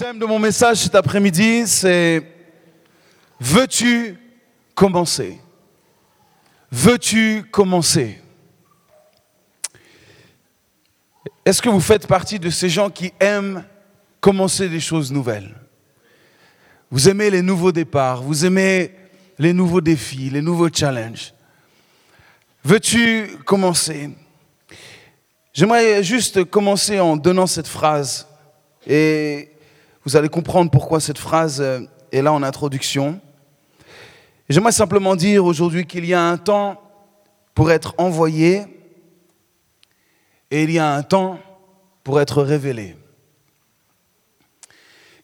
thème de mon message cet après-midi, c'est Veux-tu commencer? Veux-tu commencer? Est-ce que vous faites partie de ces gens qui aiment commencer des choses nouvelles? Vous aimez les nouveaux départs, vous aimez les nouveaux défis, les nouveaux challenges. Veux-tu commencer? J'aimerais juste commencer en donnant cette phrase et vous allez comprendre pourquoi cette phrase est là en introduction. J'aimerais simplement dire aujourd'hui qu'il y a un temps pour être envoyé et il y a un temps pour être révélé.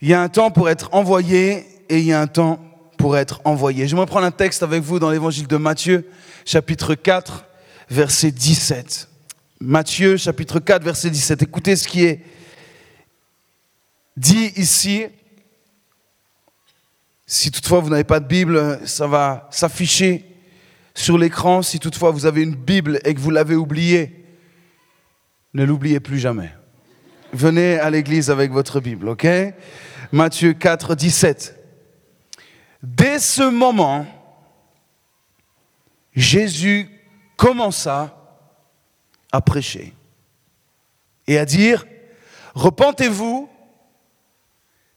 Il y a un temps pour être envoyé et il y a un temps pour être envoyé. J'aimerais prendre un texte avec vous dans l'évangile de Matthieu, chapitre 4, verset 17. Matthieu, chapitre 4, verset 17. Écoutez ce qui est dit ici. Si toutefois vous n'avez pas de Bible, ça va s'afficher sur l'écran. Si toutefois vous avez une Bible et que vous l'avez oubliée, ne l'oubliez plus jamais. Venez à l'église avec votre Bible, ok? Matthieu 4, 17. Dès ce moment, Jésus commença à prêcher et à dire, repentez-vous,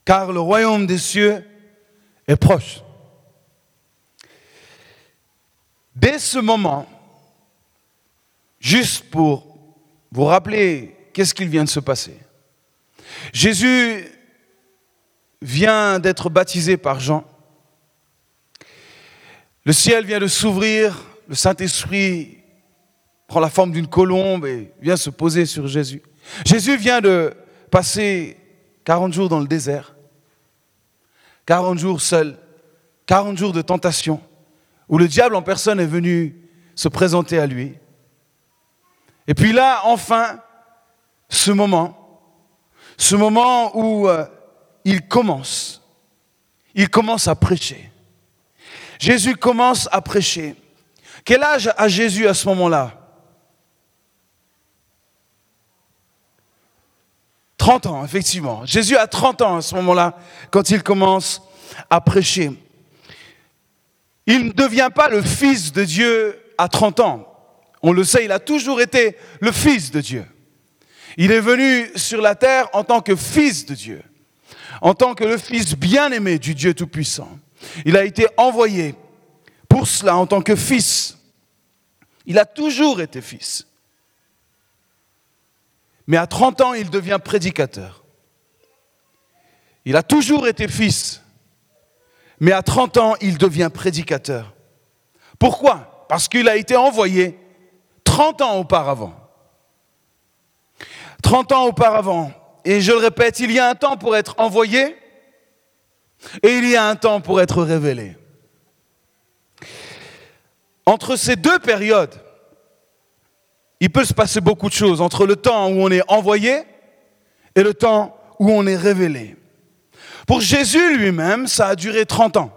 car le royaume des cieux est proche. Dès ce moment, juste pour vous rappeler qu'est-ce qu'il vient de se passer, Jésus vient d'être baptisé par Jean. Le ciel vient de s'ouvrir, le Saint-Esprit prend la forme d'une colombe et vient se poser sur Jésus. Jésus vient de passer 40 jours dans le désert, 40 jours seul, 40 jours de tentation, où le diable en personne est venu se présenter à lui. Et puis là, enfin, ce moment, ce moment où euh, il commence, il commence à prêcher. Jésus commence à prêcher. Quel âge a Jésus à ce moment-là? 30 ans, effectivement. Jésus a 30 ans à ce moment-là, quand il commence à prêcher. Il ne devient pas le Fils de Dieu à 30 ans. On le sait, il a toujours été le Fils de Dieu. Il est venu sur la terre en tant que Fils de Dieu, en tant que le Fils bien-aimé du Dieu Tout-Puissant. Il a été envoyé pour cela en tant que fils. Il a toujours été fils. Mais à 30 ans, il devient prédicateur. Il a toujours été fils. Mais à 30 ans, il devient prédicateur. Pourquoi? Parce qu'il a été envoyé 30 ans auparavant. 30 ans auparavant. Et je le répète, il y a un temps pour être envoyé et il y a un temps pour être révélé. Entre ces deux périodes, il peut se passer beaucoup de choses entre le temps où on est envoyé et le temps où on est révélé. Pour Jésus lui-même, ça a duré 30 ans.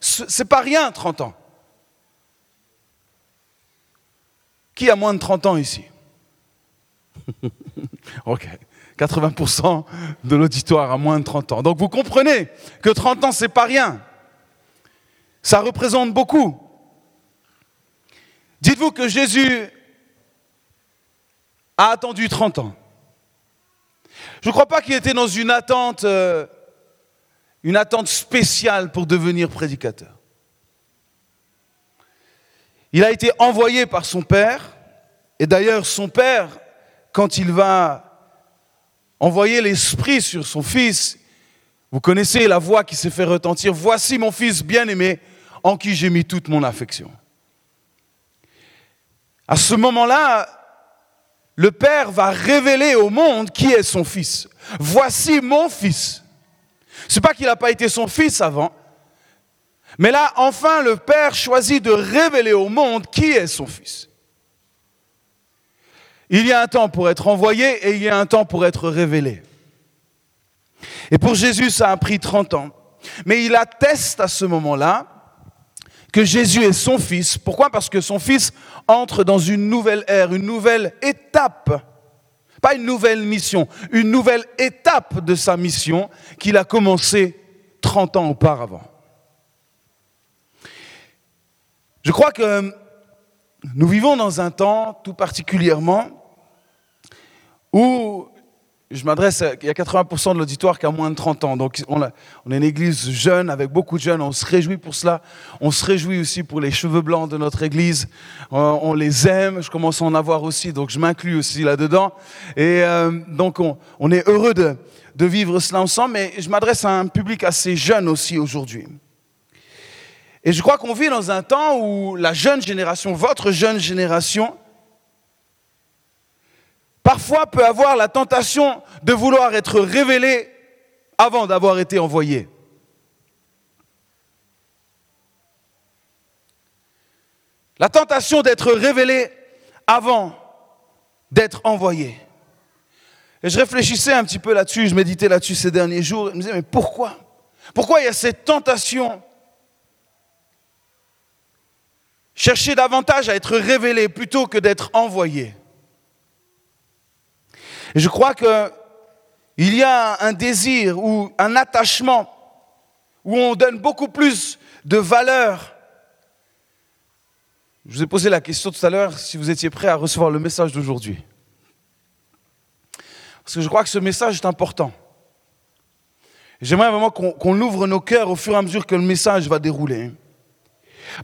C'est pas rien, 30 ans. Qui a moins de 30 ans ici? Ok. 80% de l'auditoire a moins de 30 ans. Donc vous comprenez que 30 ans, c'est pas rien. Ça représente beaucoup. Dites-vous que Jésus a attendu 30 ans. Je ne crois pas qu'il était dans une attente, euh, une attente spéciale pour devenir prédicateur. Il a été envoyé par son père, et d'ailleurs son père, quand il va envoyer l'esprit sur son fils, vous connaissez la voix qui s'est fait retentir, voici mon fils bien-aimé en qui j'ai mis toute mon affection. À ce moment-là, le Père va révéler au monde qui est son fils. Voici mon fils. C'est pas qu'il n'a pas été son fils avant, mais là, enfin, le Père choisit de révéler au monde qui est son fils. Il y a un temps pour être envoyé et il y a un temps pour être révélé. Et pour Jésus, ça a pris 30 ans. Mais il atteste à ce moment-là que Jésus est son fils. Pourquoi? Parce que son fils entre dans une nouvelle ère, une nouvelle étape. Pas une nouvelle mission, une nouvelle étape de sa mission qu'il a commencé 30 ans auparavant. Je crois que nous vivons dans un temps tout particulièrement où je m'adresse, il y a 80% de l'auditoire qui a moins de 30 ans. Donc on, est une église jeune, avec beaucoup de jeunes, on se réjouit pour cela. On se réjouit aussi pour les cheveux blancs de notre église. On, euh, on les aime, je commence à en avoir aussi, donc je m'inclus aussi là-dedans. Et euh, donc on, on, est heureux de, de vivre cela ensemble, mais je m'adresse à un public assez jeune aussi aujourd'hui. Et je crois qu'on vit dans un temps où la jeune génération, votre jeune génération, parfois peut avoir la tentation de vouloir être révélé avant d'avoir été envoyé. La tentation d'être révélé avant d'être envoyé. Et je réfléchissais un petit peu là-dessus, je méditais là-dessus ces derniers jours, et je me disais, mais pourquoi? Pourquoi il y a cette tentation? Chercher davantage à être révélé plutôt que d'être envoyé. Et je crois qu'il y a un désir ou un attachement où on donne beaucoup plus de valeur. Je vous ai posé la question tout à l'heure si vous étiez prêt à recevoir le message d'aujourd'hui. Parce que je crois que ce message est important. J'aimerais vraiment qu'on ouvre nos cœurs au fur et à mesure que le message va dérouler.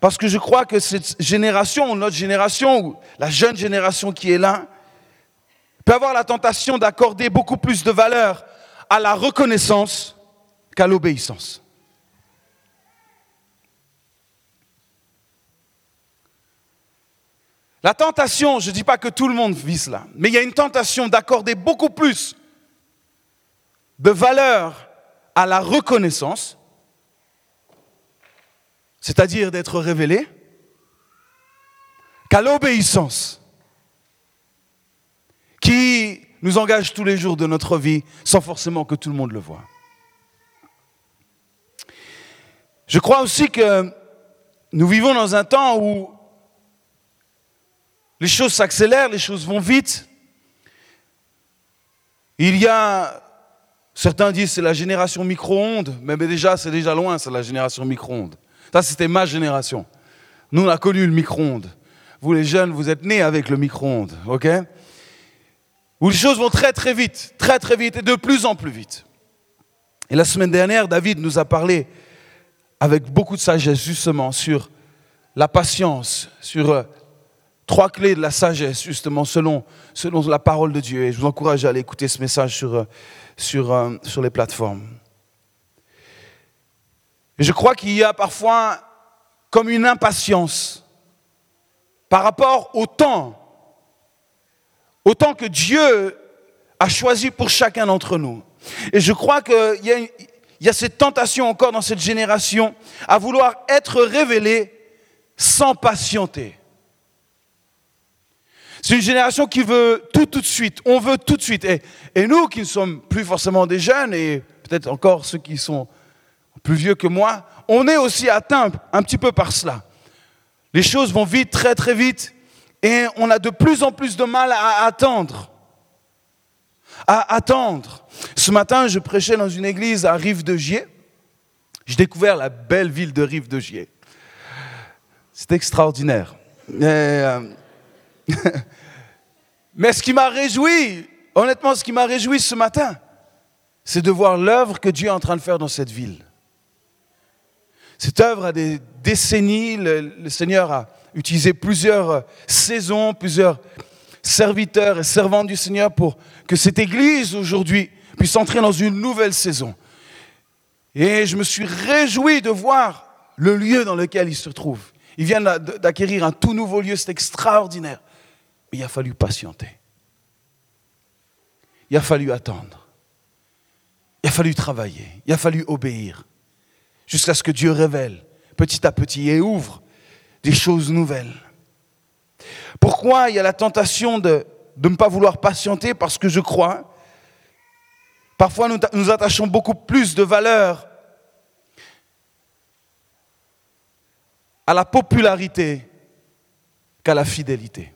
Parce que je crois que cette génération, notre génération, la jeune génération qui est là, peut avoir la tentation d'accorder beaucoup plus de valeur à la reconnaissance qu'à l'obéissance. La tentation, je ne dis pas que tout le monde vit cela, mais il y a une tentation d'accorder beaucoup plus de valeur à la reconnaissance, c'est-à-dire d'être révélé, qu'à l'obéissance, qui nous engage tous les jours de notre vie sans forcément que tout le monde le voit. Je crois aussi que nous vivons dans un temps où les choses s'accélèrent, les choses vont vite. Il y a, certains disent c'est la génération micro-ondes, mais déjà c'est déjà loin, c'est la génération micro-ondes. Ça c'était ma génération. Nous on a connu le micro-ondes. Vous les jeunes, vous êtes nés avec le micro-ondes, ok? Où les choses vont très très vite, très très vite et de plus en plus vite. Et la semaine dernière, David nous a parlé avec beaucoup de sagesse justement sur la patience, sur euh, Trois clés de la sagesse, justement, selon, la parole de Dieu. Et je vous encourage à aller écouter ce message sur, euh, euh, sur les plateformes. Et je crois qu'il y a parfois comme une impatience par rapport au temps, au temps que Dieu a choisi pour chacun d'entre nous. Et je crois qu'il y, a, il y a cette tentation encore dans cette génération à vouloir être révélé sans patienter. C'est une génération qui veut tout tout de suite. On veut tout de suite. Et, et nous qui ne sommes plus forcément des jeunes, et peut-être encore ceux qui sont plus vieux que moi, on est aussi atteints un petit peu par cela. Les choses vont vite, très très vite, et on a de plus en plus de mal à attendre. À attendre. Ce matin, je prêchais dans une église à Rive-de-Gier. J'ai découvert la belle ville de Rive-de-Gier. C'est extraordinaire. Et, euh, Mais ce qui m'a réjoui, honnêtement, ce qui m'a réjoui ce matin, c'est de voir l'œuvre que Dieu est en train de faire dans cette ville. Cette œuvre a des décennies, le, Seigneur a utilisé plusieurs saisons, plusieurs serviteurs et servantes du Seigneur pour que cette Église aujourd'hui puisse entrer dans une nouvelle saison. Et je me suis réjoui de voir le lieu dans lequel il se trouve. Il vient d'acquérir un tout nouveau lieu, c'est extraordinaire. Mais il a fallu patienter. Il a fallu attendre. Il a fallu travailler. Il a fallu obéir. Jusqu'à ce que Dieu révèle petit à petit et ouvre des choses nouvelles. Pourquoi il y a la tentation de, ne pas vouloir patienter? Parce que je crois, parfois nous attachons beaucoup plus de valeur à la popularité qu'à la fidélité.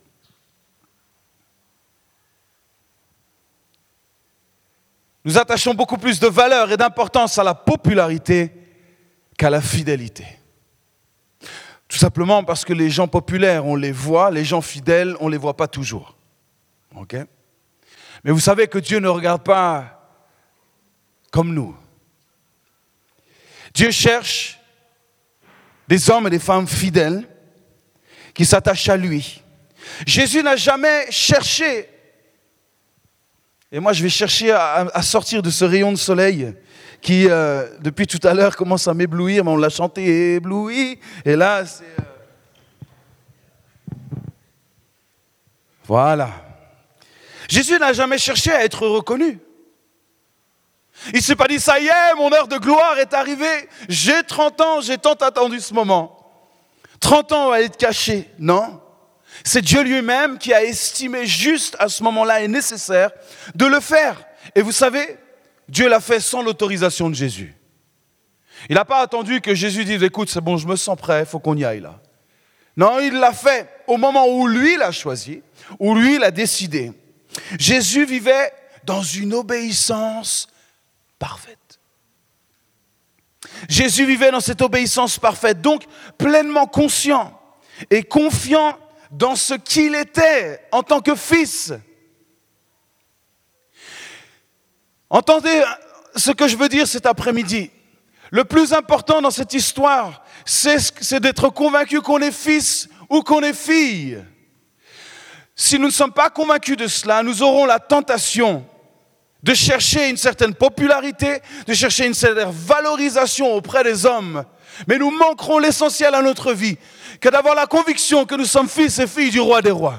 nous attachons beaucoup plus de valeur et d'importance à la popularité qu'à la fidélité. Tout simplement parce que les gens populaires, on les voit, les gens fidèles, on ne les voit pas toujours. OK? Mais vous savez que Dieu ne regarde pas comme nous. Dieu cherche des hommes et des femmes fidèles qui s'attachent à lui. Jésus n'a jamais cherché et moi, je vais chercher à, sortir de ce rayon de soleil qui, euh, depuis tout à l'heure, commence à m'éblouir, mais on l'a chanté ébloui. Et là, c'est. Euh, voilà. Jésus n'a jamais cherché à être reconnu. Il ne s'est pas dit, ça y est, mon heure de gloire est arrivée. J'ai 30 ans, j'ai tant attendu ce moment. 30 ans à être caché. Non. C'est Dieu lui-même qui a estimé juste à ce moment-là et nécessaire de le faire. Et vous savez, Dieu l'a fait sans l'autorisation de Jésus. Il n'a pas attendu que Jésus dise, écoute, c'est bon, je me sens prêt, il faut qu'on y aille là. Non, il l'a fait au moment où lui l'a choisi, où lui l'a décidé. Jésus vivait dans une obéissance parfaite. Jésus vivait dans cette obéissance parfaite, donc pleinement conscient et confiant dans ce qu'il était en tant que fils. Entendez ce que je veux dire cet après-midi. Le plus important dans cette histoire, c'est d'être convaincu qu'on est fils ou qu'on est fille. Si nous ne sommes pas convaincus de cela, nous aurons la tentation de chercher une certaine popularité, de chercher une certaine valorisation auprès des hommes. Mais nous manquerons l'essentiel à notre vie, que d'avoir la conviction que nous sommes fils et filles du roi des rois.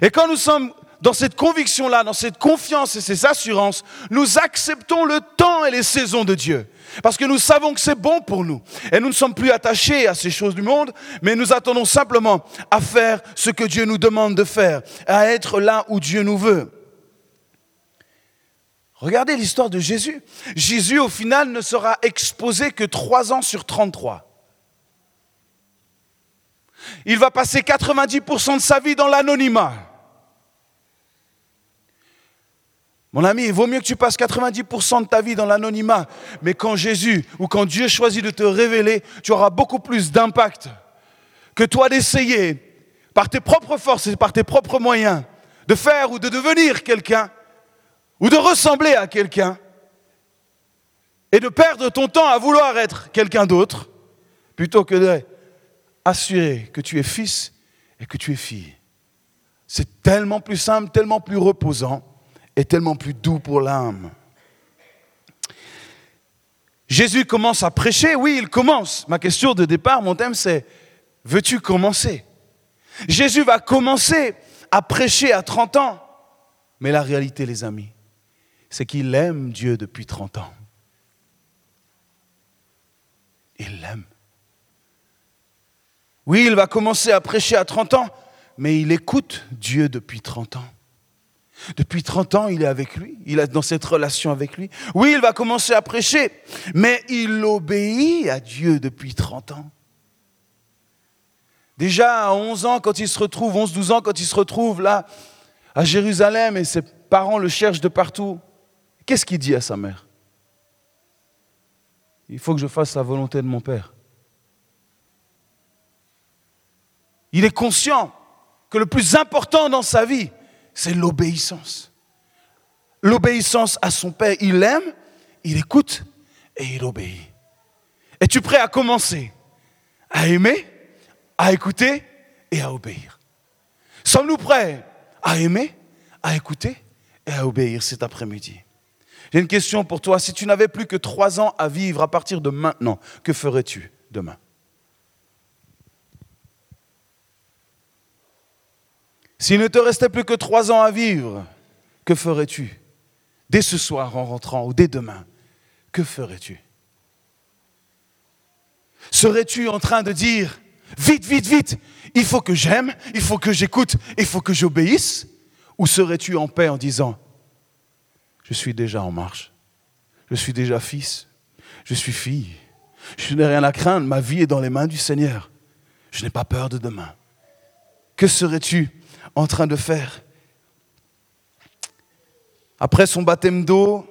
Et quand nous sommes dans cette conviction-là, dans cette confiance et ces assurances, nous acceptons le temps et les saisons de Dieu. Parce que nous savons que c'est bon pour nous. Et nous ne sommes plus attachés à ces choses du monde, mais nous attendons simplement à faire ce que Dieu nous demande de faire, à être là où Dieu nous veut. Regardez l'histoire de Jésus. Jésus, au final, ne sera exposé que trois ans sur 33. Il va passer 90% de sa vie dans l'anonymat. Mon ami, il vaut mieux que tu passes 90% de ta vie dans l'anonymat, mais quand Jésus ou quand Dieu choisit de te révéler, tu auras beaucoup plus d'impact que toi d'essayer, par tes propres forces et par tes propres moyens, de faire ou de devenir quelqu'un, ou de ressembler à quelqu'un, et de perdre ton temps à vouloir être quelqu'un d'autre, plutôt que de assurer que tu es fils et que tu es fille. C'est tellement plus simple, tellement plus reposant et tellement plus doux pour l'âme. Jésus commence à prêcher, oui, il commence. Ma question de départ, mon thème, c'est, veux-tu commencer? Jésus va commencer à prêcher à 30 ans. Mais la réalité, les amis, c'est qu'il aime Dieu depuis 30 ans. Il l'aime. Oui, il va commencer à prêcher à 30 ans, mais il écoute Dieu depuis 30 ans. Depuis 30 ans, il est avec lui, il est dans cette relation avec lui. Oui, il va commencer à prêcher, mais il obéit à Dieu depuis 30 ans. Déjà à 11 ans, quand il se retrouve, 11-12 ans, quand il se retrouve là, à Jérusalem, et ses parents le cherchent de partout, qu'est-ce qu'il dit à sa mère? Il faut que je fasse la volonté de mon Père. Il est conscient que le plus important dans sa vie, c'est l'obéissance. L'obéissance à son Père. Il aime, il écoute et il obéit. Es-tu prêt à commencer à aimer, à écouter et à obéir? Sommes-nous prêts à aimer, à écouter et à obéir cet après-midi? J'ai une question pour toi. Si tu n'avais plus que trois ans à vivre à partir de maintenant, que ferais-tu demain? S'il ne te restait plus que trois ans à vivre, que ferais-tu? Dès ce soir en rentrant ou dès demain, que ferais-tu? Serais-tu en train de dire, vite, vite, vite, il faut que j'aime, il faut que j'écoute, il faut que j'obéisse? Ou serais-tu en paix en disant, je suis déjà en marche, je suis déjà fils, je suis fille, je n'ai rien à craindre, ma vie est dans les mains du Seigneur, je n'ai pas peur de demain. Que serais-tu en train de faire. Après son baptême d'eau,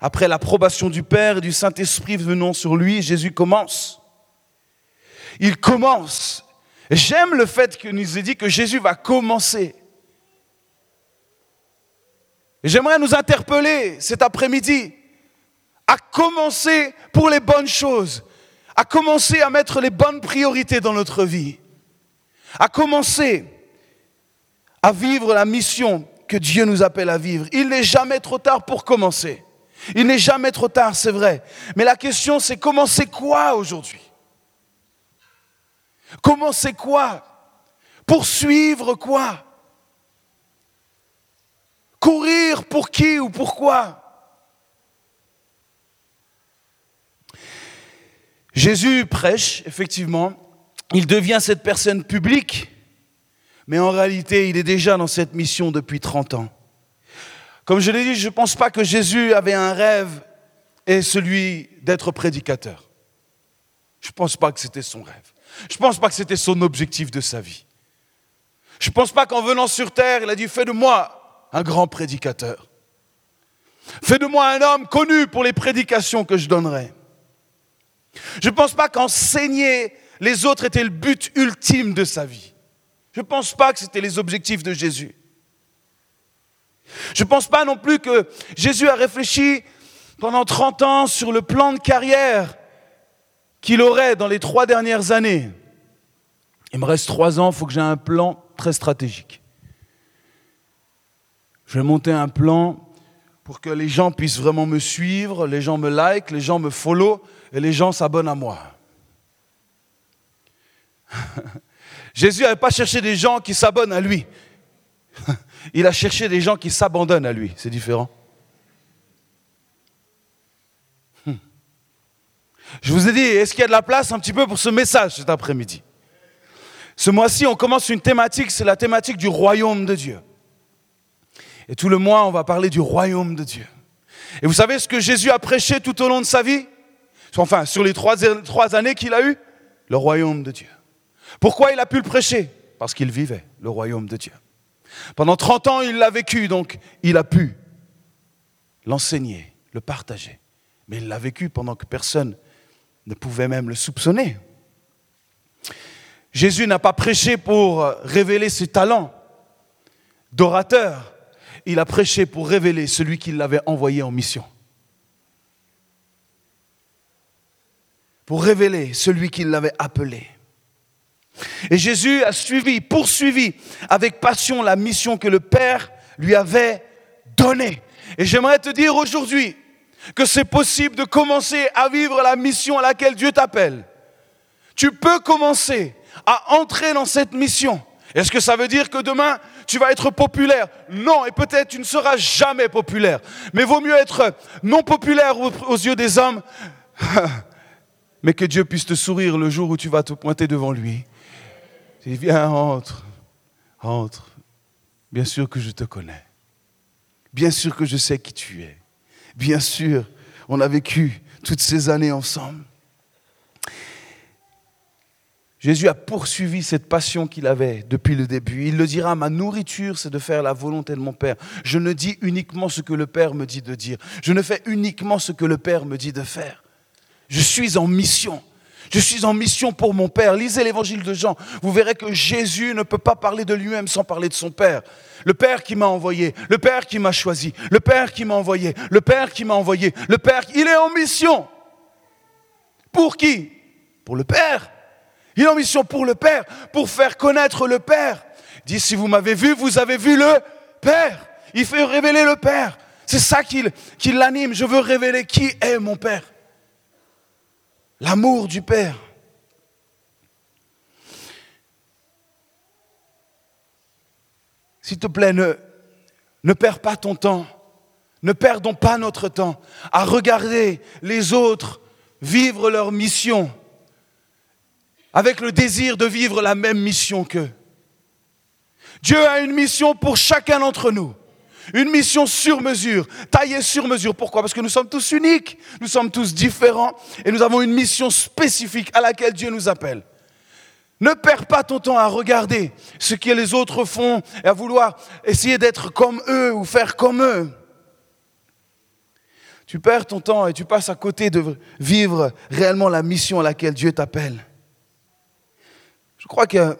après l'approbation du Père et du Saint-Esprit venant sur lui, Jésus commence. Il commence. J'aime le fait qu'il nous ait dit que Jésus va commencer. J'aimerais nous interpeller cet après-midi à commencer pour les bonnes choses, à commencer à mettre les bonnes priorités dans notre vie, à commencer à vivre la mission que Dieu nous appelle à vivre. Il n'est jamais trop tard pour commencer. Il n'est jamais trop tard, c'est vrai. Mais la question, c'est commencer quoi aujourd'hui? Commencer quoi? Poursuivre quoi? Courir pour qui ou pourquoi Jésus prêche, effectivement, il devient cette personne publique, mais en réalité, il est déjà dans cette mission depuis 30 ans. Comme je l'ai dit, je ne pense pas que Jésus avait un rêve et celui d'être prédicateur. Je ne pense pas que c'était son rêve. Je ne pense pas que c'était son objectif de sa vie. Je ne pense pas qu'en venant sur terre, il a dit Fais de moi un grand prédicateur. Fais de moi un homme connu pour les prédications que je donnerai. Je ne pense pas qu'enseigner les autres était le but ultime de sa vie. Je ne pense pas que c'était les objectifs de Jésus. Je ne pense pas non plus que Jésus a réfléchi pendant 30 ans sur le plan de carrière qu'il aurait dans les trois dernières années. Il me reste trois ans, il faut que j'ai un plan très stratégique. Je vais monter un plan pour que les gens puissent vraiment me suivre, les gens me like, les gens me follow et les gens s'abonnent à moi. Jésus n'avait pas cherché des gens qui s'abonnent à lui. Il a cherché des gens qui s'abandonnent à lui. C'est différent. Hmm. Je vous ai dit, est-ce qu'il y a de la place un petit peu pour ce message cet après-midi? Ce mois-ci, on commence une thématique, c'est la thématique du royaume de Dieu. Et tout le mois, on va parler du royaume de Dieu. Et vous savez ce que Jésus a prêché tout au long de sa vie? Enfin, sur les trois, trois années qu'il a eues? Le royaume de Dieu. Pourquoi il a pu le prêcher Parce qu'il vivait le royaume de Dieu. Pendant 30 ans, il l'a vécu, donc il a pu l'enseigner, le partager. Mais il l'a vécu pendant que personne ne pouvait même le soupçonner. Jésus n'a pas prêché pour révéler ses talents d'orateur, il a prêché pour révéler celui qui l'avait envoyé en mission. Pour révéler celui qui l'avait appelé. Et Jésus a suivi, poursuivi avec passion la mission que le Père lui avait donnée. Et j'aimerais te dire aujourd'hui que c'est possible de commencer à vivre la mission à laquelle Dieu t'appelle. Tu peux commencer à entrer dans cette mission. Est-ce que ça veut dire que demain, tu vas être populaire? Non, et peut-être tu ne seras jamais populaire. Mais vaut mieux être non populaire aux yeux des hommes, mais que Dieu puisse te sourire le jour où tu vas te pointer devant lui viens, entre, entre. Bien sûr que je te connais. Bien sûr que je sais qui tu es. Bien sûr, on a vécu toutes ces années ensemble. Jésus a poursuivi cette passion qu'il avait depuis le début. Il le dira, ma nourriture, c'est de faire la volonté de mon Père. Je ne dis uniquement ce que le Père me dit de dire. Je ne fais uniquement ce que le Père me dit de faire. Je suis en mission. Je suis en mission pour mon Père. Lisez l'évangile de Jean. Vous verrez que Jésus ne peut pas parler de lui-même sans parler de son Père. Le Père qui m'a envoyé, le Père qui m'a choisi, le Père qui m'a envoyé, le Père qui m'a envoyé, le Père, il est en mission. Pour qui? Pour le Père. Il est en mission pour le Père, pour faire connaître le Père. Il dit, si vous m'avez vu, vous avez vu le Père. Il fait révéler le Père. C'est ça qui, qui l'anime. Je veux révéler qui est mon Père l'amour du Père. S'il te plaît, ne, perds pas ton temps, ne perdons pas notre temps à regarder les autres vivre leur mission avec le désir de vivre la même mission qu'eux. Dieu a une mission pour chacun d'entre nous. Une mission sur mesure, taillée sur mesure. Pourquoi? Parce que nous sommes tous uniques, nous sommes tous différents et nous avons une mission spécifique à laquelle Dieu nous appelle. Ne perds pas ton temps à regarder ce que les autres font et à vouloir essayer d'être comme eux ou faire comme eux. Tu perds ton temps et tu passes à côté de vivre réellement la mission à laquelle Dieu t'appelle. Je crois que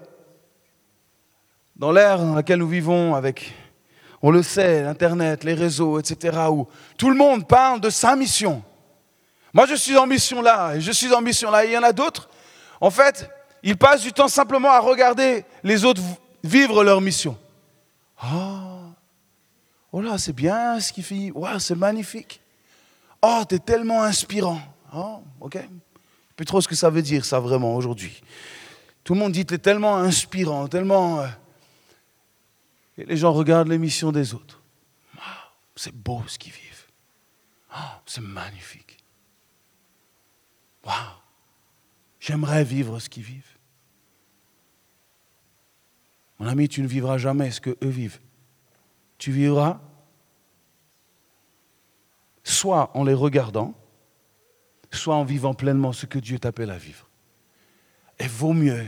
dans l'ère dans laquelle nous vivons, avec, on le sait, l'Internet, les réseaux, etc., où tout le monde parle de sa mission. Moi, je suis en mission là, et je suis en mission là, il y en a d'autres. En fait, ils passent du temps simplement à regarder les autres vivre leur mission. Oh, oh là, c'est bien ce qu'il fait. Ouais, c'est magnifique. Oh, tu es tellement inspirant. Oh, ok. Plus trop ce que ça veut dire, ça, vraiment, aujourd'hui. Tout le monde dit, tu es tellement inspirant, tellement. Et les gens regardent l'émission des autres. c'est beau ce qu'ils vivent. Oh, c'est magnifique. Waouh! J'aimerais vivre ce qu'ils vivent. Mon ami, tu ne vivras jamais ce que eux vivent. Tu vivras soit en les regardant, soit en vivant pleinement ce que Dieu t'appelle à vivre. Et vaut mieux,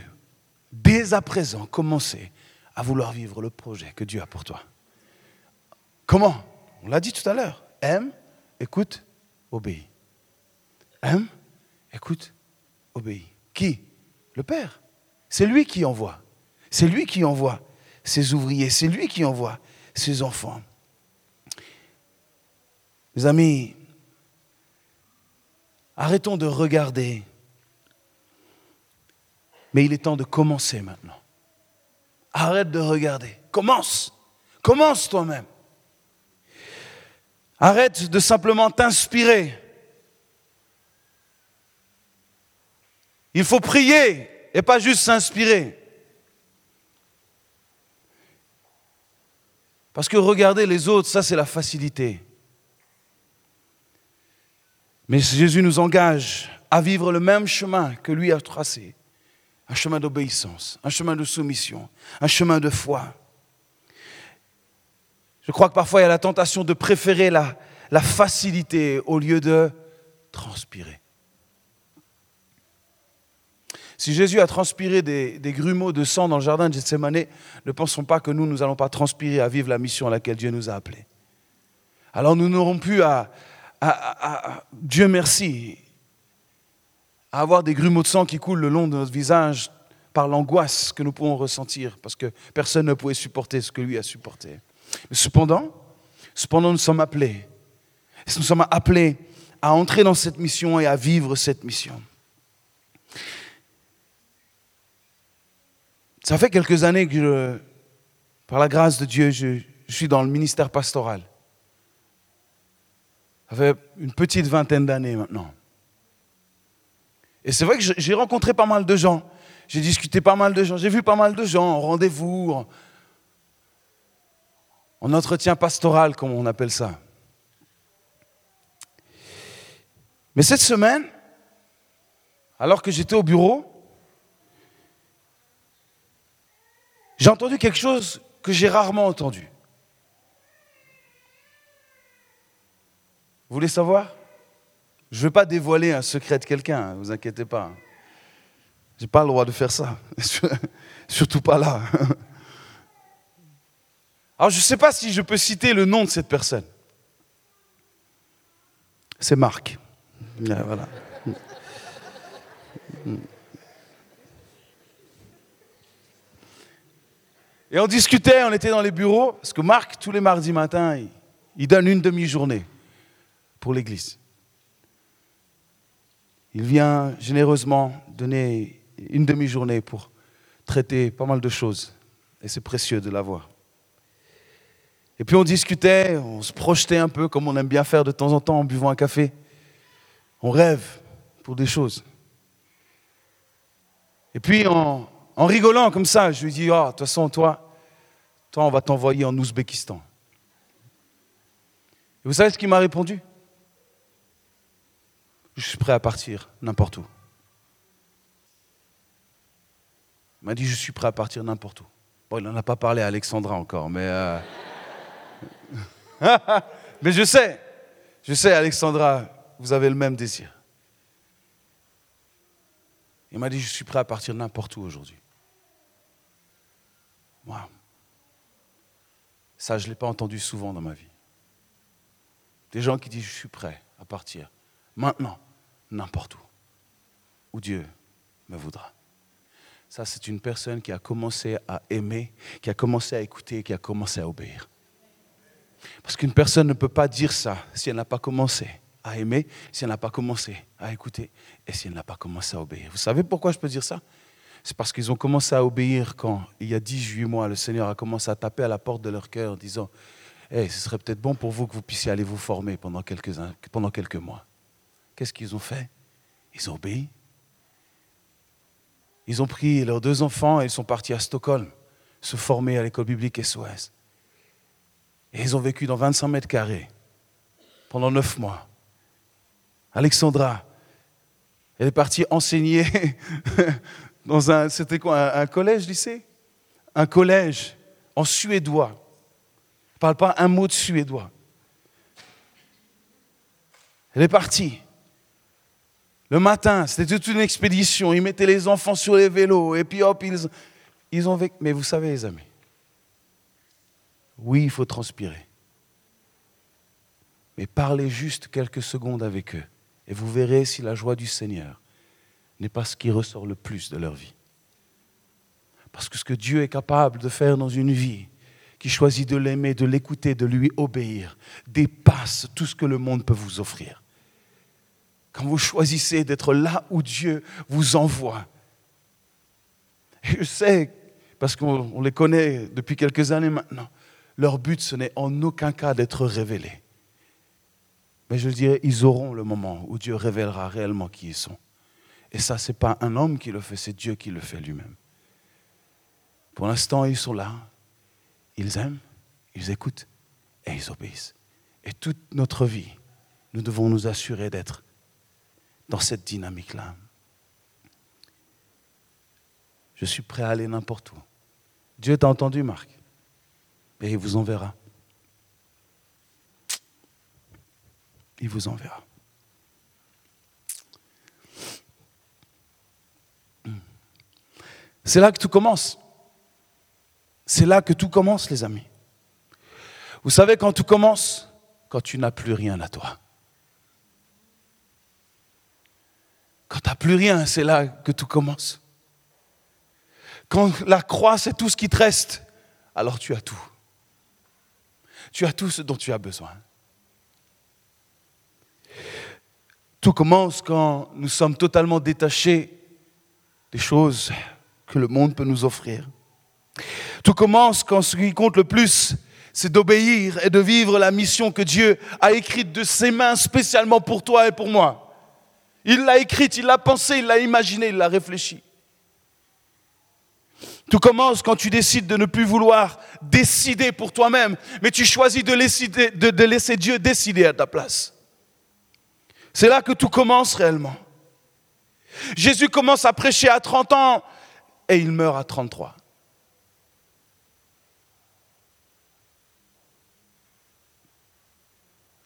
dès à présent, commencer à vouloir vivre le projet que Dieu a pour toi. Comment? On l'a dit tout à l'heure. Aime, écoute, obéis. Aime, écoute, obéis. Qui? Le Père. C'est lui qui envoie. C'est lui qui envoie ses ouvriers. C'est lui qui envoie ses enfants. Mes amis, arrêtons de regarder. Mais il est temps de commencer maintenant. Arrête de regarder. Commence. Commence toi-même. Arrête de simplement t'inspirer. Il faut prier et pas juste s'inspirer. Parce que regarder les autres, ça c'est la facilité. Mais Jésus nous engage à vivre le même chemin que lui a tracé. Un chemin d'obéissance, un chemin de soumission, un chemin de foi. Je crois que parfois il y a la tentation de préférer la, facilité au lieu de transpirer. Si Jésus a transpiré des, grumeaux de sang dans le jardin de Gethsemane, ne pensons pas que nous, nous n'allons pas transpirer à vivre la mission à laquelle Dieu nous a appelés. Alors nous n'aurons plus à, Dieu merci, à avoir des grumeaux de sang qui coulent le long de notre visage par l'angoisse que nous pouvons ressentir, parce que personne ne pouvait supporter ce que lui a supporté. Mais cependant, cependant, nous sommes appelés, nous sommes appelés à entrer dans cette mission et à vivre cette mission. Ça fait quelques années que, par la grâce de Dieu, je, suis dans le ministère pastoral. Ça fait une petite vingtaine d'années maintenant. Et c'est vrai que j'ai rencontré pas mal de gens. J'ai discuté pas mal de gens. J'ai vu pas mal de gens en rendez-vous, en, en entretien pastoral, comme on appelle ça. Mais cette semaine, alors que j'étais au bureau, j'ai entendu quelque chose que j'ai rarement entendu. Vous voulez savoir? Je ne veux pas dévoiler un secret de quelqu'un, ne vous inquiétez pas. Je n'ai pas le droit de faire ça. Surtout pas là. Alors je ne sais pas si je peux citer le nom de cette personne. C'est Marc. Voilà. Et on discutait, on était dans les bureaux, parce que Marc, tous les mardis matins, il, donne une demi-journée pour l'Église. Il vient généreusement donner une demi-journée pour traiter pas mal de choses. Et c'est précieux de l'avoir. Et puis on discutait, on se projetait un peu, comme on aime bien faire de temps en temps en buvant un café. On rêve pour des choses. Et puis en, rigolant comme ça, je lui dis, oh, de toute façon, toi, toi, on va t'envoyer en Ouzbékistan. Et vous savez ce qu'il m'a répondu? Je suis prêt à partir n'importe où. Il m'a dit, je suis prêt à partir n'importe où. Bon, il n'en a pas parlé à Alexandra encore, mais... Euh, mais je sais, je sais, Alexandra, vous avez le même désir. Il m'a dit, je suis prêt à partir n'importe où aujourd'hui. Ça, je ne l'ai pas entendu souvent dans ma vie. Des gens qui disent, je suis prêt à partir. Maintenant, n'importe où. Où Dieu me voudra. Ça, c'est une personne qui a commencé à aimer, qui a commencé à écouter, qui a commencé à obéir. Parce qu'une personne ne peut pas dire ça si elle n'a pas commencé à aimer, si elle n'a pas commencé à écouter et si elle n'a pas commencé à obéir. Vous savez pourquoi je peux dire ça? C'est parce qu'ils ont commencé à obéir quand, il y a 18 mois, le Seigneur a commencé à taper à la porte de leur cœur en disant hey, ce serait peut-être bon pour vous que vous puissiez aller vous former pendant quelques, pendant quelques mois. Qu'est-ce qu'ils ont fait? Ils ont obéi. Ils ont pris leurs deux enfants et ils sont partis à Stockholm se former à l'école biblique SOS. Et ils ont vécu dans 25 mètres carrés pendant neuf mois. Alexandra, elle est partie enseigner dans un, c'était quoi, un, collège, lycée? Un collège en suédois. Elle ne parle pas un mot de suédois. Elle est partie. Le matin, c'était toute une expédition. Ils mettaient les enfants sur les vélos et puis hop, ils, ils ont vécu. Mais vous savez, les amis, oui, il faut transpirer. Mais parlez juste quelques secondes avec eux et vous verrez si la joie du Seigneur n'est pas ce qui ressort le plus de leur vie. Parce que ce que Dieu est capable de faire dans une vie qui choisit de l'aimer, de l'écouter, de lui obéir, dépasse tout ce que le monde peut vous offrir. Quand vous choisissez d'être là où Dieu vous envoie. Je sais, parce qu'on les connaît depuis quelques années maintenant, leur but, ce n'est en aucun cas d'être révélés. Mais je dirais, ils auront le moment où Dieu révélera réellement qui ils sont. Et ça, ce n'est pas un homme qui le fait, c'est Dieu qui le fait lui-même. Pour l'instant, ils sont là, ils aiment, ils écoutent et ils obéissent. Et toute notre vie, nous devons nous assurer d'être dans cette dynamique-là. Je suis prêt à aller n'importe où. Dieu t'a entendu, Marc, et il vous enverra. Il vous enverra. C'est là que tout commence. C'est là que tout commence, les amis. Vous savez quand tout commence Quand tu n'as plus rien à toi. Quand tu n'as plus rien, c'est là que tout commence. Quand la croix, c'est tout ce qui te reste, alors tu as tout. Tu as tout ce dont tu as besoin. Tout commence quand nous sommes totalement détachés des choses que le monde peut nous offrir. Tout commence quand ce qui compte le plus, c'est d'obéir et de vivre la mission que Dieu a écrite de ses mains spécialement pour toi et pour moi. Il l'a écrite, il l'a pensée, il l'a imaginée, il l'a réfléchi. Tout commence quand tu décides de ne plus vouloir décider pour toi-même, mais tu choisis de laisser, de laisser Dieu décider à ta place. C'est là que tout commence réellement. Jésus commence à prêcher à 30 ans et il meurt à 33.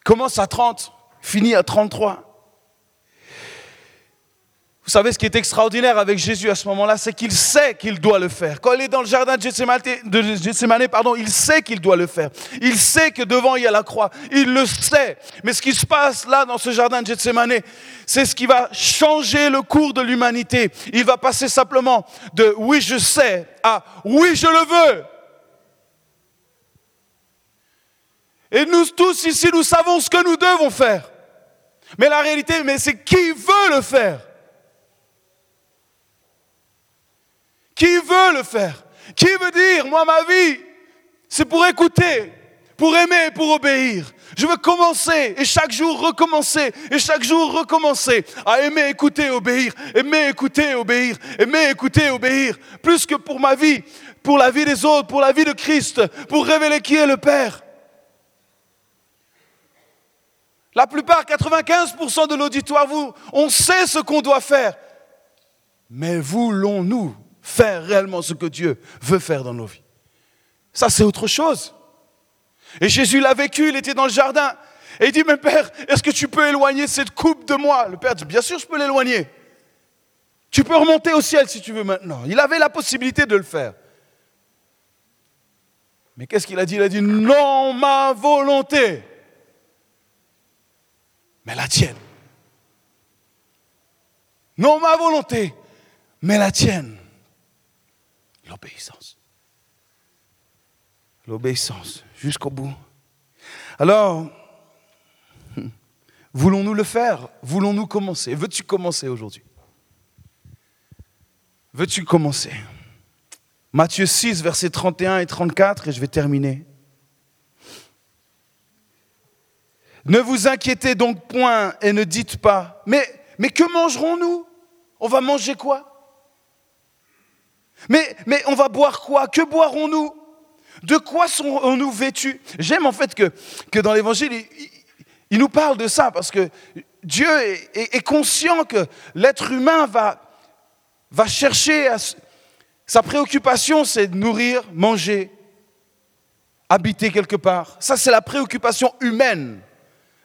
Commence à 30, finit à 33. Vous savez ce qui est extraordinaire avec Jésus à ce moment-là, c'est qu'il sait qu'il doit le faire. Quand il est dans le jardin de Gethsemane, pardon, il sait qu'il doit le faire. Il sait que devant il y a la croix. Il le sait. Mais ce qui se passe là dans ce jardin de Gethsemane, c'est ce qui va changer le cours de l'humanité. Il va passer simplement de oui je sais à oui je le veux. Et nous tous ici, nous savons ce que nous devons faire. Mais la réalité, mais c'est qui veut le faire? Qui veut le faire? Qui veut dire, moi, ma vie, c'est pour écouter, pour aimer, pour obéir. Je veux commencer et chaque jour recommencer et chaque jour recommencer à aimer, écouter, obéir, aimer, écouter, obéir, aimer, écouter, obéir, plus que pour ma vie, pour la vie des autres, pour la vie de Christ, pour révéler qui est le Père. La plupart, 95% de l'auditoire, vous, on sait ce qu'on doit faire. Mais voulons-nous faire réellement ce que Dieu veut faire dans nos vies. Ça, c'est autre chose. Et Jésus l'a vécu, il était dans le jardin. Et il dit, mais Père, est-ce que tu peux éloigner cette coupe de moi? Le Père dit, bien sûr, je peux l'éloigner. Tu peux remonter au ciel si tu veux maintenant. Il avait la possibilité de le faire. Mais qu'est-ce qu'il a dit? Il a dit, non, ma volonté, mais la tienne. Non ma volonté, mais la tienne. L'obéissance. L'obéissance jusqu'au bout. Alors, voulons-nous le faire? Voulons-nous commencer? Veux-tu commencer aujourd'hui? Veux-tu commencer? Matthieu 6, versets 31 et 34, et je vais terminer. Ne vous inquiétez donc point et ne dites pas, mais, mais que mangerons-nous? On va manger quoi? Mais, on va boire quoi? Que boirons-nous? De quoi serons-nous vêtus? J'aime en fait que, dans l'Évangile, il, nous parle de ça, parce que Dieu est, conscient que l'être humain va, chercher. Sa préoccupation, c'est de nourrir, manger, habiter quelque part. Ça, c'est la préoccupation humaine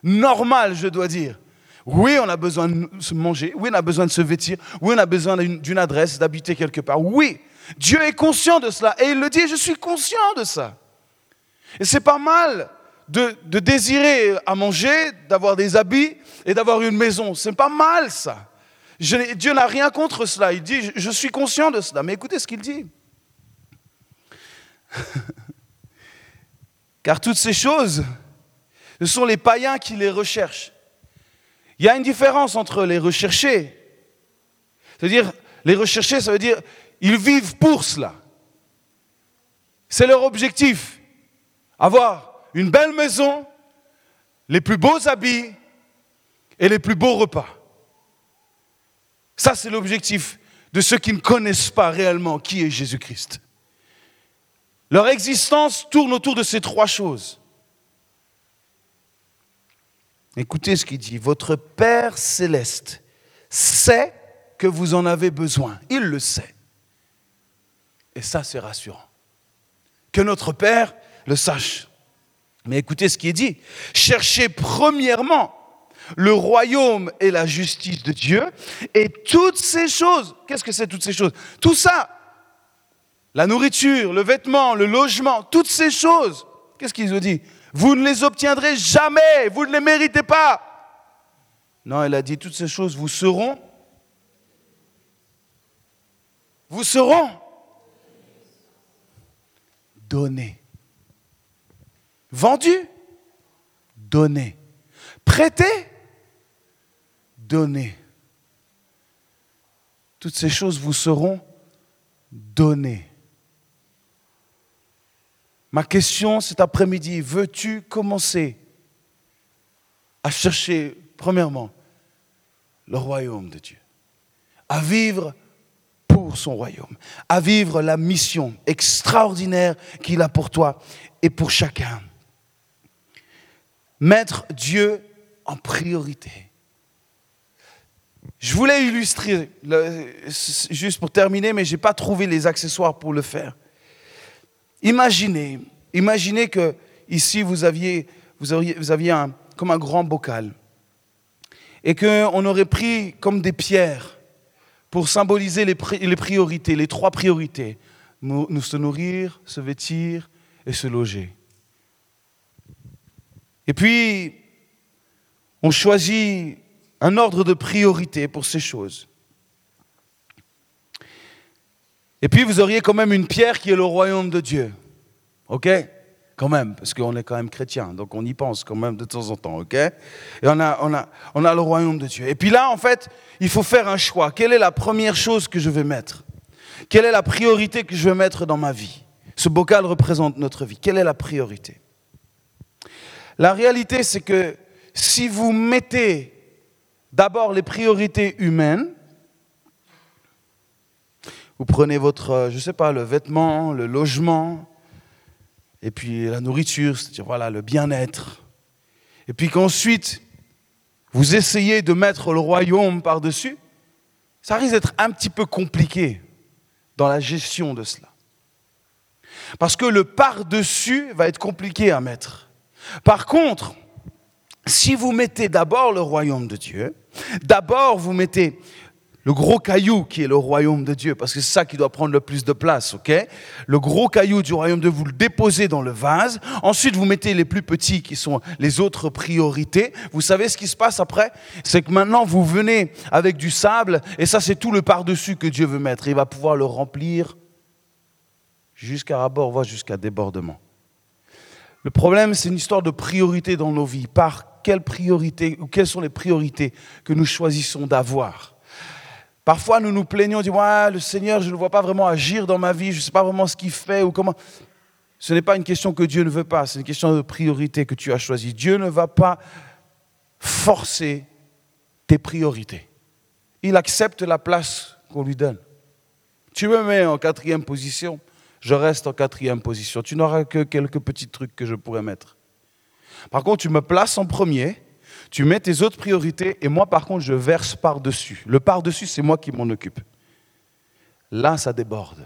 normal, je dois dire. Oui, on a besoin de se manger, oui, on a besoin de se vêtir, oui, on a besoin d'une adresse, d'habiter quelque part. Oui, Dieu est conscient de cela et il le dit, je suis conscient de ça. Et c'est pas mal de, désirer à manger, d'avoir des habits et d'avoir une maison. C'est pas mal ça. Dieu n'a rien contre cela. Il dit, je suis conscient de cela. Mais écoutez ce qu'il dit. Car toutes ces choses ce sont les païens qui les recherchent. Il y a une différence entre les rechercher. C'est-à-dire, les rechercher, ça veut dire, ils vivent pour cela. C'est leur objectif. Avoir une belle maison, les plus beaux habits et les plus beaux repas. Ça, c'est l'objectif de ceux qui ne connaissent pas réellement qui est Jésus-Christ. Leur existence tourne autour de ces trois choses. Écoutez ce qu'il dit. Votre Père céleste sait que vous en avez besoin. Il le sait. Et ça, c'est rassurant. Que notre Père le sache. Mais écoutez ce qui est dit. Cherchez premièrement le royaume et la justice de Dieu et toutes ces choses. Qu'est-ce que c'est toutes ces choses? Tout ça, la nourriture, le vêtement, le logement, toutes ces choses. Qu'est-ce qu'il nous dit? Vous ne les obtiendrez jamais, vous ne les méritez pas. Non, elle a dit toutes ces choses vous seront. Vous seront donnés. Vendus Donnés. Prêtés Donnés. Toutes ces choses vous seront données. Ma question cet après-midi, veux-tu commencer à chercher, premièrement, le royaume de Dieu, à vivre pour son royaume, à vivre la mission extraordinaire qu'il a pour toi et pour chacun? Mettre Dieu en priorité. Je voulais illustrer, juste pour terminer, mais je n'ai pas trouvé les accessoires pour le faire. Imaginez, imaginez que ici vous aviez, vous aviez, un, comme un grand bocal et qu'on aurait pris comme des pierres pour symboliser les, les priorités, les trois priorités. Nous se nourrir, se vêtir et se loger. Et puis, on choisit un ordre de priorité pour ces choses. Et puis vous auriez quand même une pierre qui est le royaume de Dieu. OK? Quand même, parce qu'on est quand même chrétien, donc on y pense quand même de temps en temps, OK? Et on a, on, a, on a le royaume de Dieu. Et puis là, en fait, il faut faire un choix. Quelle est la première chose que je vais mettre? Quelle est la priorité que je vais mettre dans ma vie? Ce bocal représente notre vie. Quelle est la priorité? La réalité, c'est que si vous mettez d'abord les priorités humaines, vous prenez votre, euh, je ne sais pas, le vêtement, le logement, et puis la nourriture, c'est-à-dire voilà, le bien-être. Et puis qu'ensuite, vous essayez de mettre le royaume par-dessus, ça risque d'être un petit peu compliqué dans la gestion de cela. Parce que le par-dessus va être compliqué à mettre. Par contre, si vous mettez d'abord le royaume de Dieu, d'abord vous mettez le gros caillou qui est le royaume de Dieu, parce que c'est ça qui doit prendre le plus de place, ok? Le gros caillou du royaume de Dieu, vous le déposez dans le vase. Ensuite, vous mettez les plus petits qui sont les autres priorités. Vous savez ce qui se passe après? C'est que maintenant, vous venez avec du sable, et ça, c'est tout le par-dessus que Dieu veut mettre. Il va pouvoir le remplir jusqu'à rabord, voire jusqu'à débordement. Le problème, c'est une histoire de priorité dans nos vies. Par quelle priorité, ou quelles sont les priorités que nous choisissons d'avoir? Parfois, nous nous plaignons, on dit, ouais, le Seigneur, je ne vois pas vraiment agir dans ma vie, je ne sais pas vraiment ce qu'il fait ou comment. Ce n'est pas une question que Dieu ne veut pas, c'est une question de priorité que tu as choisie. Dieu ne va pas forcer tes priorités. Il accepte la place qu'on lui donne. Tu me mets en quatrième position, je reste en quatrième position. Tu n'auras que quelques petits trucs que je pourrais mettre. Par contre, tu me places en premier, tu mets tes autres priorités et moi, par contre, je verse par-dessus. Le par-dessus, c'est moi qui m'en occupe. Là, ça déborde.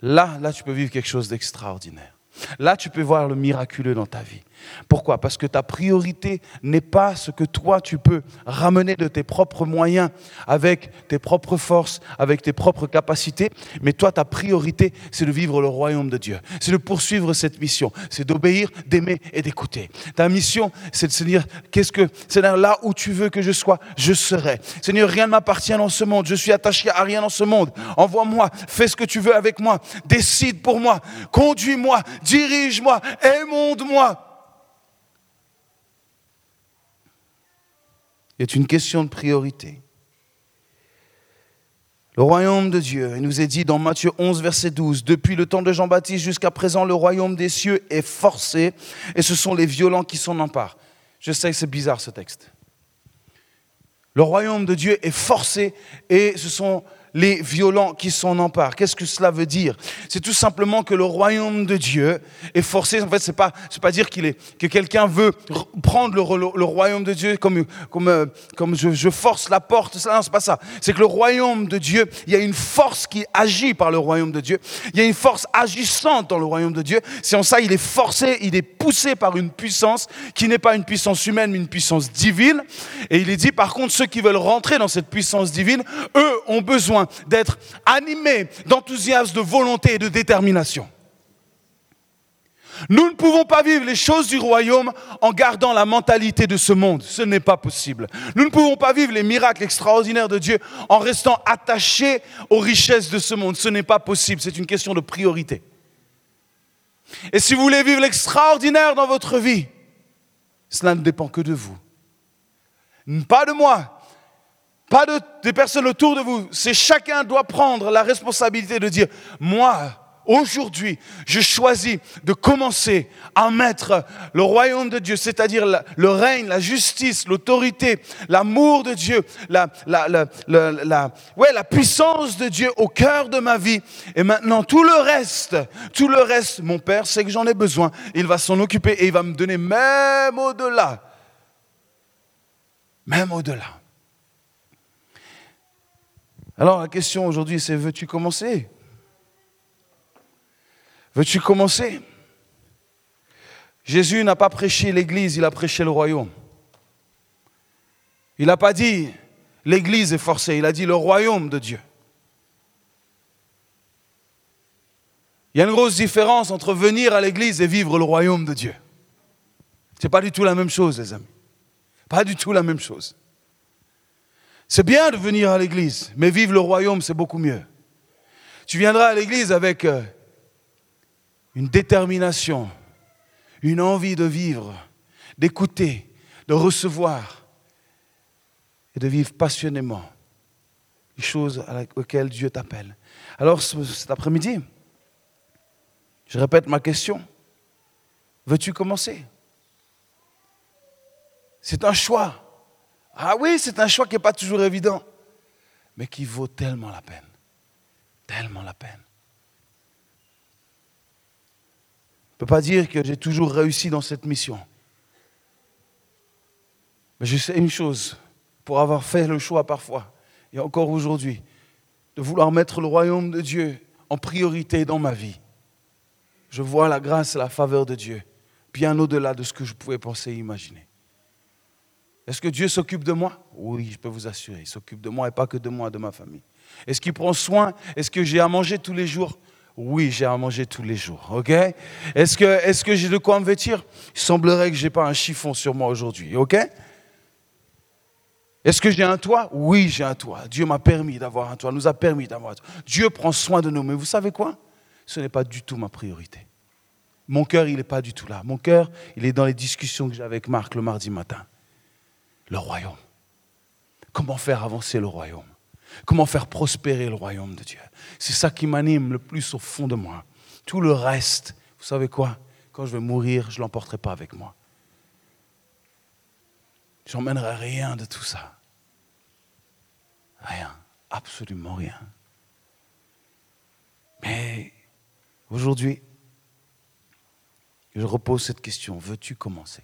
Là, là, tu peux vivre quelque chose d'extraordinaire. Là, tu peux voir le miraculeux dans ta vie. Pourquoi? Parce que ta priorité n'est pas ce que toi tu peux ramener de tes propres moyens, avec tes propres forces, avec tes propres capacités, mais toi ta priorité c'est de vivre le royaume de Dieu, c'est de poursuivre cette mission, c'est d'obéir, d'aimer et d'écouter. Ta mission c'est de se dire qu'est-ce que Seigneur là où tu veux que je sois, je serai. Seigneur, rien ne m'appartient dans ce monde, je suis attaché à rien dans ce monde. Envoie-moi, fais ce que tu veux avec moi, décide pour moi, conduis-moi, dirige-moi, émonde-moi. Est une question de priorité. Le royaume de Dieu, il nous est dit dans Matthieu 11, verset 12, depuis le temps de Jean-Baptiste jusqu'à présent, le royaume des cieux est forcé et ce sont les violents qui s'en emparent. Je sais que c'est bizarre ce texte. Le royaume de Dieu est forcé et ce sont les violents qui s'en emparent. Qu'est-ce que cela veut dire? C'est tout simplement que le royaume de Dieu est forcé. En fait, c'est pas c'est pas dire qu'il est que quelqu'un veut prendre le, royaume de Dieu comme comme euh, comme je, je force la porte. Non, c'est pas ça. C'est que le royaume de Dieu, il y a une force qui agit par le royaume de Dieu. Il y a une force agissante dans le royaume de Dieu. C'est en ça il est forcé, il est poussé par une puissance qui n'est pas une puissance humaine, mais une puissance divine. Et il est dit par contre ceux qui veulent rentrer dans cette puissance divine, eux ont besoin d'être animés d'enthousiasme, de volonté et de détermination. Nous ne pouvons pas vivre les choses du royaume en gardant la mentalité de ce monde. Ce n'est pas possible. Nous ne pouvons pas vivre les miracles extraordinaires de Dieu en restant attachés aux richesses de ce monde. Ce n'est pas possible. C'est une question de priorité. Et si vous voulez vivre l'extraordinaire dans votre vie, cela ne dépend que de vous. Pas de moi, pas de, personnes autour de vous. C'est chacun doit prendre la responsabilité de dire, moi, aujourd'hui, je choisis de commencer à mettre le royaume de Dieu, c'est-à-dire le règne, la justice, l'autorité, l'amour de Dieu, la, la, la, ouais, la puissance de Dieu au cœur de ma vie. Et maintenant, tout le reste, tout le reste, mon Père sait que j'en ai besoin. Il va s'en occuper et il va me donner même au-delà. Même au-delà. Alors la question aujourd'hui, c'est veux-tu commencer? Veux-tu commencer? Jésus n'a pas prêché l'Église, il a prêché le royaume. Il n'a pas dit l'Église est forcée, il a dit le royaume de Dieu. Il y a une grosse différence entre venir à l'Église et vivre le royaume de Dieu. Ce n'est pas du tout la même chose, les amis. Pas du tout la même chose. C'est bien de venir à l'église, mais vivre le royaume, c'est beaucoup mieux. Tu viendras à l'église avec euh, une détermination, une envie de vivre, d'écouter, de recevoir et de vivre passionnément les choses auxquelles Dieu t'appelle. Alors cet après-midi, je répète ma question. Veux-tu commencer? C'est un choix. Ah oui, c'est un choix qui n'est pas toujours évident, mais qui vaut tellement la peine. Tellement la peine. Je ne peux pas dire que j'ai toujours réussi dans cette mission. Mais je sais une chose, pour avoir fait le choix parfois, et encore aujourd'hui, de vouloir mettre le royaume de Dieu en priorité dans ma vie, je vois la grâce et la faveur de Dieu bien au-delà de ce que je pouvais penser et imaginer. Est-ce que Dieu s'occupe de moi? Oui, je peux vous assurer, il s'occupe de moi et pas que de moi, de ma famille. Est-ce qu'il prend soin? Est-ce que j'ai à manger tous les jours? Oui, j'ai à manger tous les jours. Ok? Est-ce que, j'ai de quoi me vêtir? Il semblerait que je n'ai pas un chiffon sur moi aujourd'hui. Ok? Est-ce que j'ai un toit? Oui, j'ai un toit. Dieu m'a permis d'avoir un toit, nous a permis d'avoir un toit. Dieu prend soin de nous. Mais vous savez quoi? Ce n'est pas du tout ma priorité. Mon cœur, il n'est pas du tout là. Mon cœur, il est dans les discussions que j'ai avec Marc le mardi matin le royaume. Comment faire avancer le royaume? Comment faire prospérer le royaume de Dieu? C'est ça qui m'anime le plus au fond de moi. Tout le reste, vous savez quoi? Quand je vais mourir, je ne l'emporterai pas avec moi. Je n'emmènerai rien de tout ça. Rien, absolument rien. Mais aujourd'hui, je repose cette question. Veux-tu commencer?